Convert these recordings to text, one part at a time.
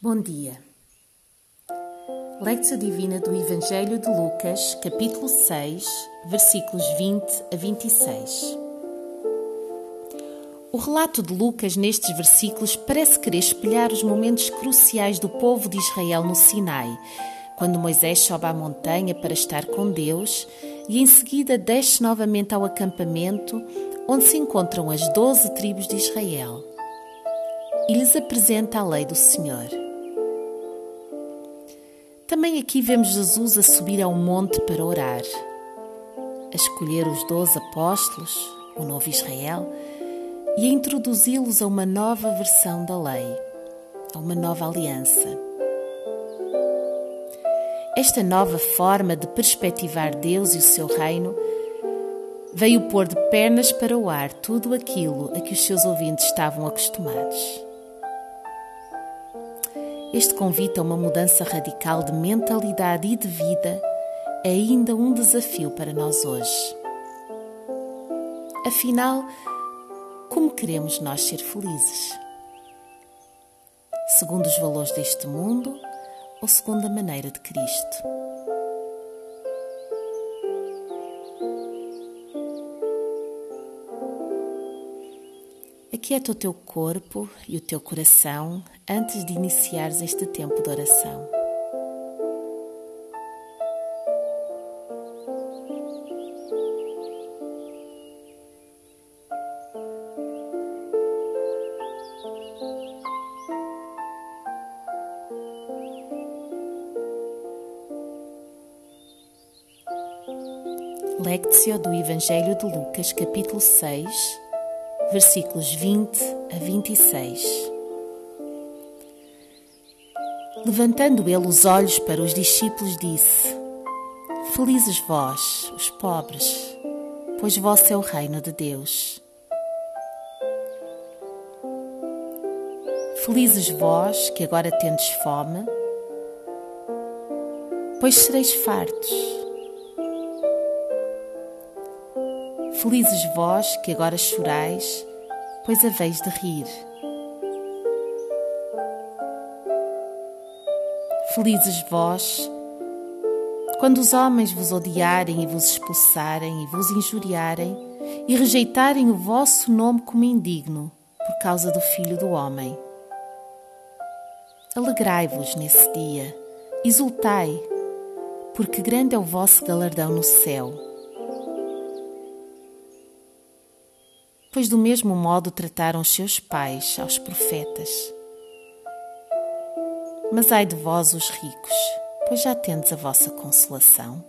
Bom dia. Lectio Divina do Evangelho de Lucas, capítulo 6, versículos 20 a 26. O relato de Lucas nestes versículos parece querer espelhar os momentos cruciais do povo de Israel no Sinai, quando Moisés sobe à montanha para estar com Deus e em seguida desce novamente ao acampamento onde se encontram as doze tribos de Israel e lhes apresenta a lei do Senhor. Também aqui vemos Jesus a subir ao monte para orar, a escolher os doze apóstolos, o novo Israel, e a introduzi-los a uma nova versão da lei, a uma nova aliança. Esta nova forma de perspectivar Deus e o seu reino veio pôr de pernas para o ar tudo aquilo a que os seus ouvintes estavam acostumados. Este convite a uma mudança radical de mentalidade e de vida é ainda um desafio para nós hoje. Afinal, como queremos nós ser felizes? Segundo os valores deste mundo ou segundo a maneira de Cristo? Aquieta o teu corpo e o teu coração antes de iniciares este tempo de oração. Lectio do Evangelho de Lucas, capítulo 6 versículos 20 a 26. Levantando ele os olhos para os discípulos, disse: Felizes vós, os pobres, pois vosso é o reino de Deus. Felizes vós que agora tendes fome, pois sereis fartos. Felizes vós que agora chorais, pois haveis de rir. Felizes vós quando os homens vos odiarem e vos expulsarem e vos injuriarem e rejeitarem o vosso nome como indigno por causa do Filho do Homem. Alegrai-vos nesse dia, exultai, porque grande é o vosso galardão no céu pois do mesmo modo trataram os seus pais aos profetas. Mas ai de vós, os ricos, pois já tendes a vossa consolação.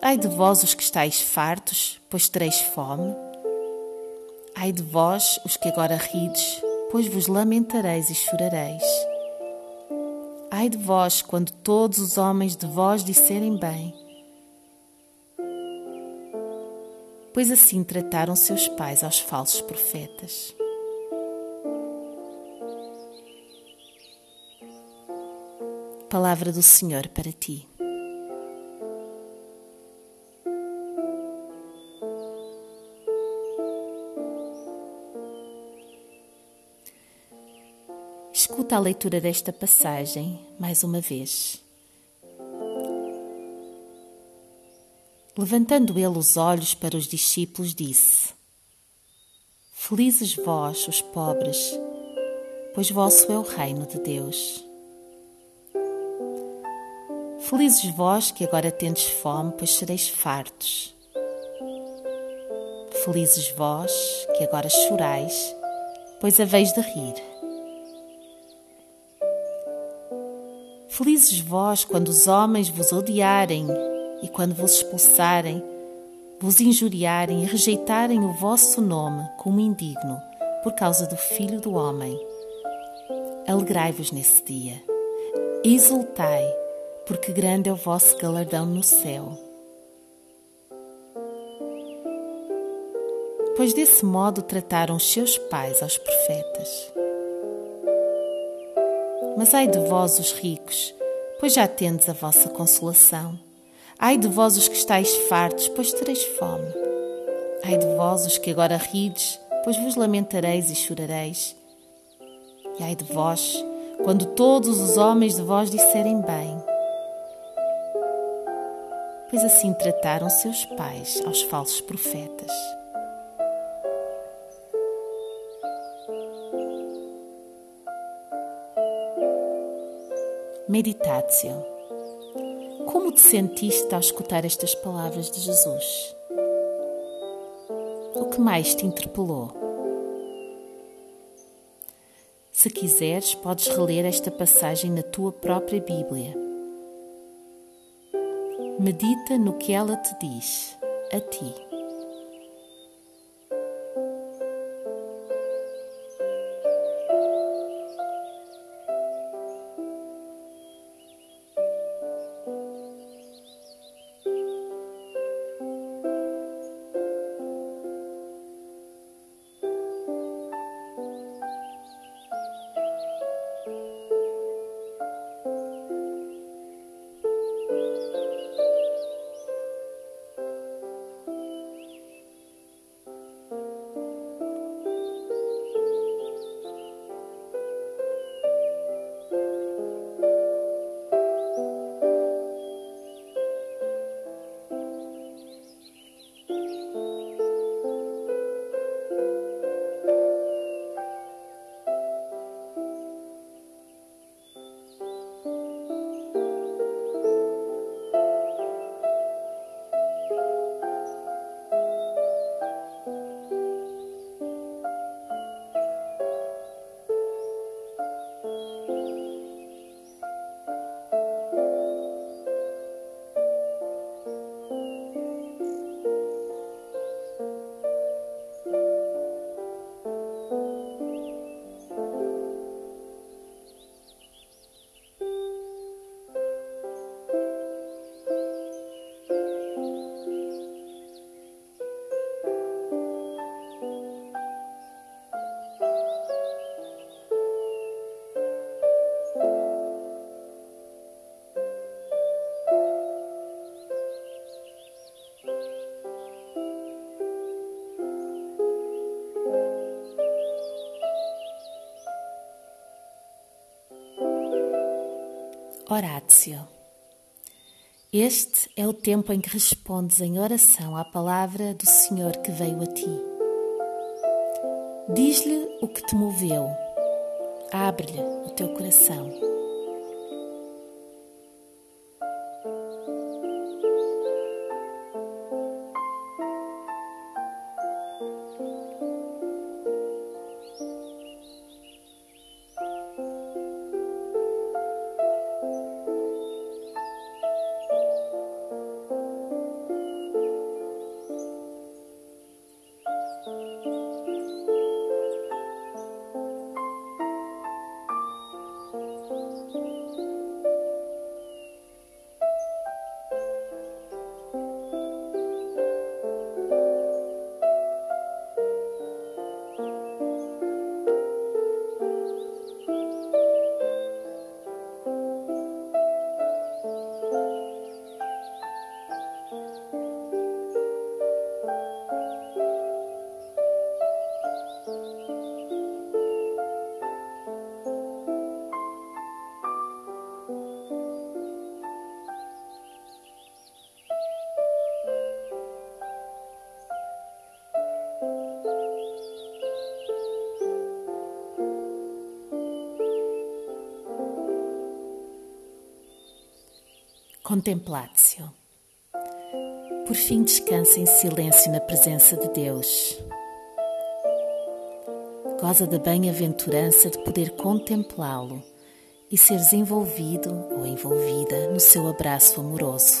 Ai de vós, os que estáis fartos, pois tereis fome. Ai de vós, os que agora rides, pois vos lamentareis e chorareis. Ai de vós, quando todos os homens de vós disserem bem, pois assim trataram seus pais aos falsos profetas. Palavra do Senhor para ti. Escuta a leitura desta passagem mais uma vez. Levantando ele os olhos para os discípulos, disse: Felizes vós, os pobres, pois vosso é o reino de Deus. Felizes vós que agora tendes fome, pois sereis fartos. Felizes vós que agora chorais, pois haveis de rir. Felizes vós quando os homens vos odiarem e quando vos expulsarem, vos injuriarem e rejeitarem o vosso nome como indigno por causa do Filho do Homem, alegrai-vos nesse dia, exultai, porque grande é o vosso galardão no céu. Pois desse modo trataram os seus pais aos profetas. Mas ai de vós, os ricos, pois já tendes a vossa consolação. Ai de vós os que estáis fartos, pois tereis fome. Ai de vós os que agora rides, pois vos lamentareis e chorareis. E ai de vós, quando todos os homens de vós disserem bem. Pois assim trataram seus pais aos falsos profetas. Meditatio. Como te sentiste ao escutar estas palavras de Jesus? O que mais te interpelou? Se quiseres, podes reler esta passagem na tua própria Bíblia. Medita no que ela te diz, a ti. Horácio. Este é o tempo em que respondes em oração à palavra do Senhor que veio a ti. Diz-lhe o que te moveu, abre-lhe o teu coração. Contemplatio. Por fim, descansa em silêncio na presença de Deus. Goza da bem-aventurança de poder contemplá-lo e seres envolvido ou envolvida no seu abraço amoroso.